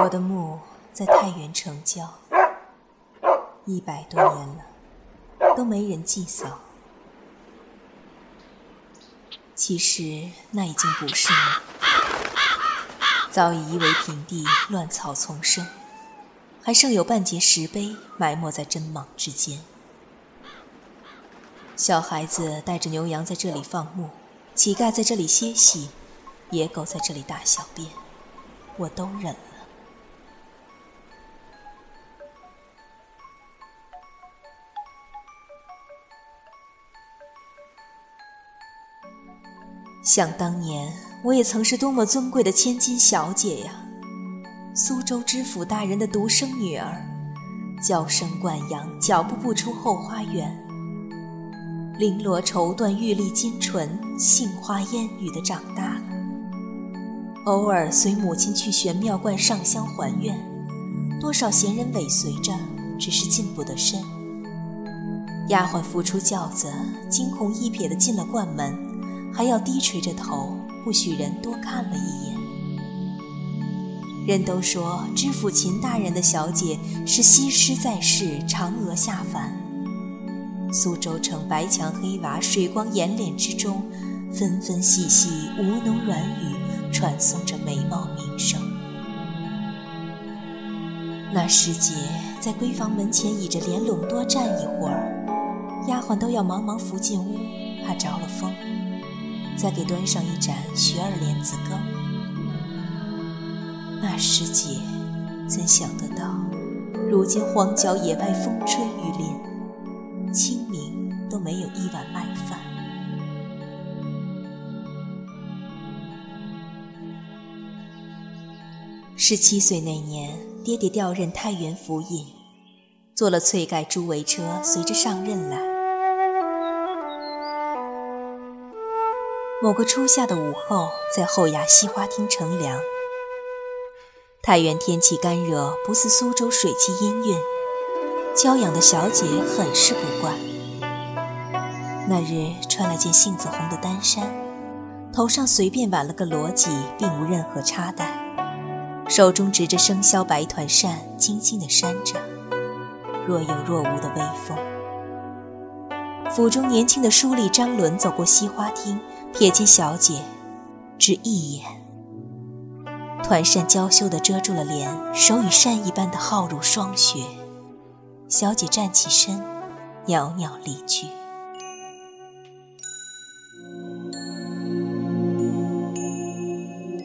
我的墓在太原城郊，一百多年了，都没人祭扫。其实那已经不是了，早已夷为平地，乱草丛生，还剩有半截石碑埋没在针莽之间。小孩子带着牛羊在这里放牧，乞丐在这里歇息，野狗在这里大小便，我都忍了。想当年，我也曾是多么尊贵的千金小姐呀！苏州知府大人的独生女儿，娇生惯养，脚步不出后花园，绫罗绸缎，玉立金唇，杏花烟雨的长大。偶尔随母亲去玄妙观上香还愿，多少闲人尾随着，只是进不得身。丫鬟扶出轿子，惊鸿一瞥地进了观门。还要低垂着头，不许人多看了一眼。人都说知府秦大人的小姐是西施在世，嫦娥下凡。苏州城白墙黑瓦、水光掩脸之中，纷纷细细吴侬软语，传颂着美貌名声。那师姐在闺房门前倚着帘笼多站一会儿，丫鬟都要忙忙扶进屋，怕着了风。再给端上一盏雪儿莲子羹。那时节，怎想得到，如今荒郊野外风吹雨淋，清明都没有一碗麦饭。十七岁那年，爹爹调任太原府尹，坐了翠盖朱围车，随着上任来。某个初夏的午后，在后衙西花厅乘凉。太原天气干热，不似苏州水气氤氲，娇养的小姐很是不惯。那日穿了件杏子红的单衫，头上随便挽了个罗髻，并无任何插带，手中执着生肖白团扇，轻轻地扇着，若有若无的微风。府中年轻的书吏张伦走过西花厅。瞥见小姐，只一眼，团扇娇羞地遮住了脸，手与扇一般的皓如霜雪。小姐站起身，袅袅离去。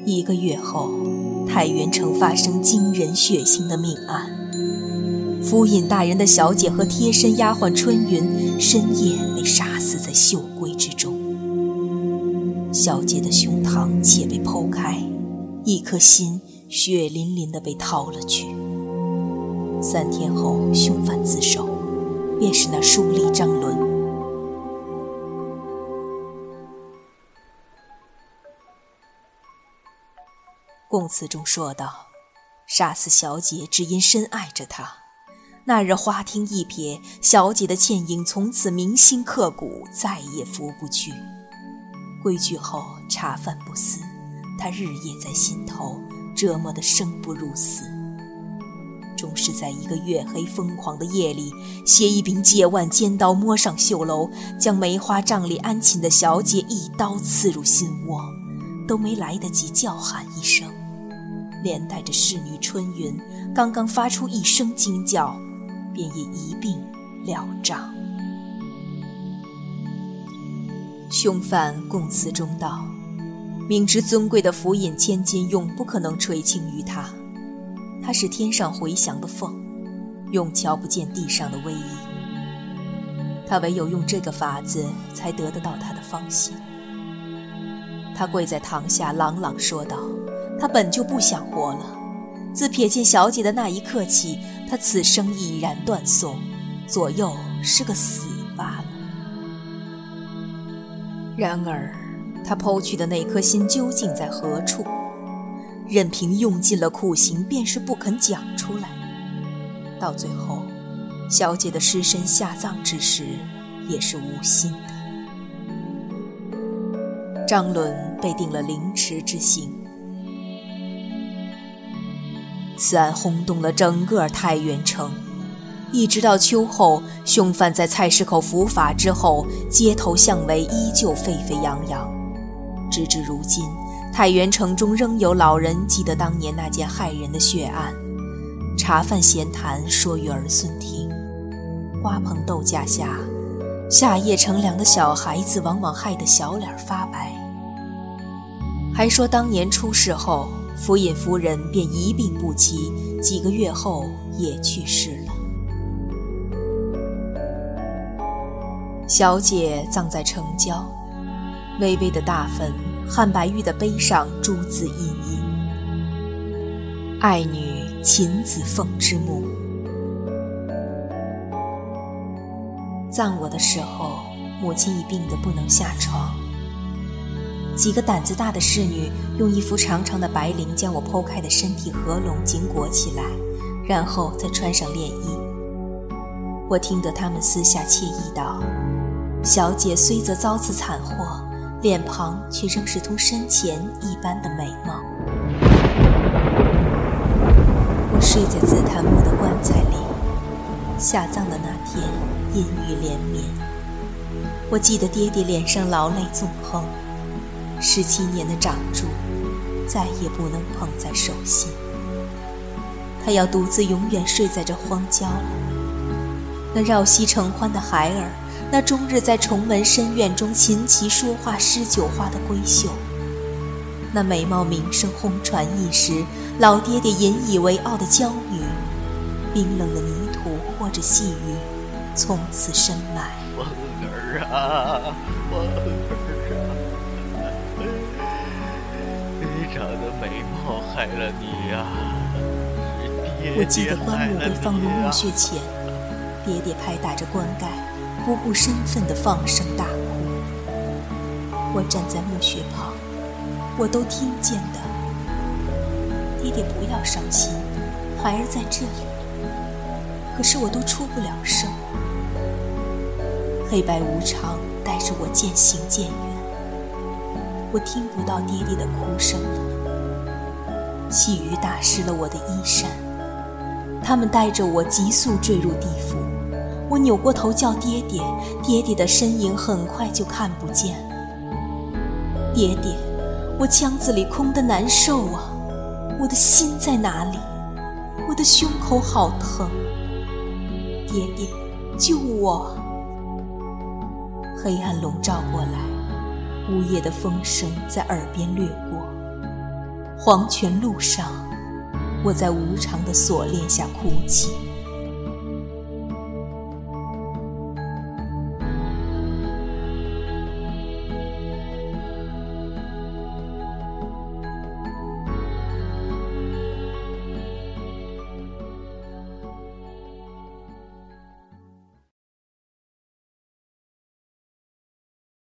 一个月后，太原城发生惊人血腥的命案，府尹大人的小姐和贴身丫鬟春云深夜被杀死在绣闺之中。小姐的胸膛且被剖开，一颗心血淋淋的被掏了去。三天后，凶犯自首，便是那书吏张伦。供词中说道：“杀死小姐只因深爱着她。那日花厅一瞥，小姐的倩影从此铭心刻骨，再也拂不去。”归去后茶饭不思，他日夜在心头折磨得生不如死。终是在一个月黑风狂的夜里，携一柄解腕尖刀摸上绣楼，将梅花帐里安寝的小姐一刀刺入心窝，都没来得及叫喊一声，连带着侍女春云刚刚发出一声惊叫，便也一并了账。凶犯供词中道：“明知尊贵的府尹千金永不可能垂青于他，他是天上回翔的凤，永瞧不见地上的威仪。他唯有用这个法子，才得得到他的芳心。”他跪在堂下，朗朗说道：“他本就不想活了，自瞥见小姐的那一刻起，他此生已然断送，左右是个死然而，他剖去的那颗心究竟在何处？任凭用尽了苦刑，便是不肯讲出来。到最后，小姐的尸身下葬之时，也是无心的。张伦被定了凌迟之刑。此案轰动了整个太原城。一直到秋后，凶犯在菜市口伏法之后，街头巷尾依旧沸沸扬扬。直至如今，太原城中仍有老人记得当年那件骇人的血案。茶饭闲谈，说与儿孙听。瓜棚豆架下，夏夜乘凉的小孩子往往害得小脸发白。还说当年出事后，府尹夫人便一病不起，几个月后也去世了。小姐葬在城郊，微微的大坟，汉白玉的碑上朱字印印。爱女秦子凤之墓。葬我的时候，母亲已病得不能下床。几个胆子大的侍女用一幅长长的白绫将我剖开的身体合拢紧裹起来，然后再穿上殓衣。我听得他们私下窃意道。小姐虽则遭此惨祸，脸庞却仍是同生前一般的美貌。我睡在紫檀木的棺材里，下葬的那天阴雨连绵。我记得爹爹脸上老泪纵横，十七年的长柱再也不能捧在手心。他要独自永远睡在这荒郊了。那绕膝承欢的孩儿。那终日在重门深院中琴棋书画诗酒花的闺秀，那美貌名声轰传一时、老爹爹引以为傲的娇女，冰冷的泥土或者细雨，从此深埋。凤儿啊，凤儿啊，你长得美貌害了你呀！我记得棺木被放入墓穴前，爹爹拍打着棺盖。不顾身份的放声大哭，我站在墓穴旁，我都听见的。爹爹不要伤心，孩儿在这里。可是我都出不了声。黑白无常带着我渐行渐远，我听不到爹爹的哭声了。细雨打湿了我的衣衫，他们带着我急速坠入地府。我扭过头叫爹爹，爹爹的身影很快就看不见了。爹爹，我腔子里空得难受啊！我的心在哪里？我的胸口好疼。爹爹，救我！黑暗笼罩过来，呜咽的风声在耳边掠过。黄泉路上，我在无常的锁链下哭泣。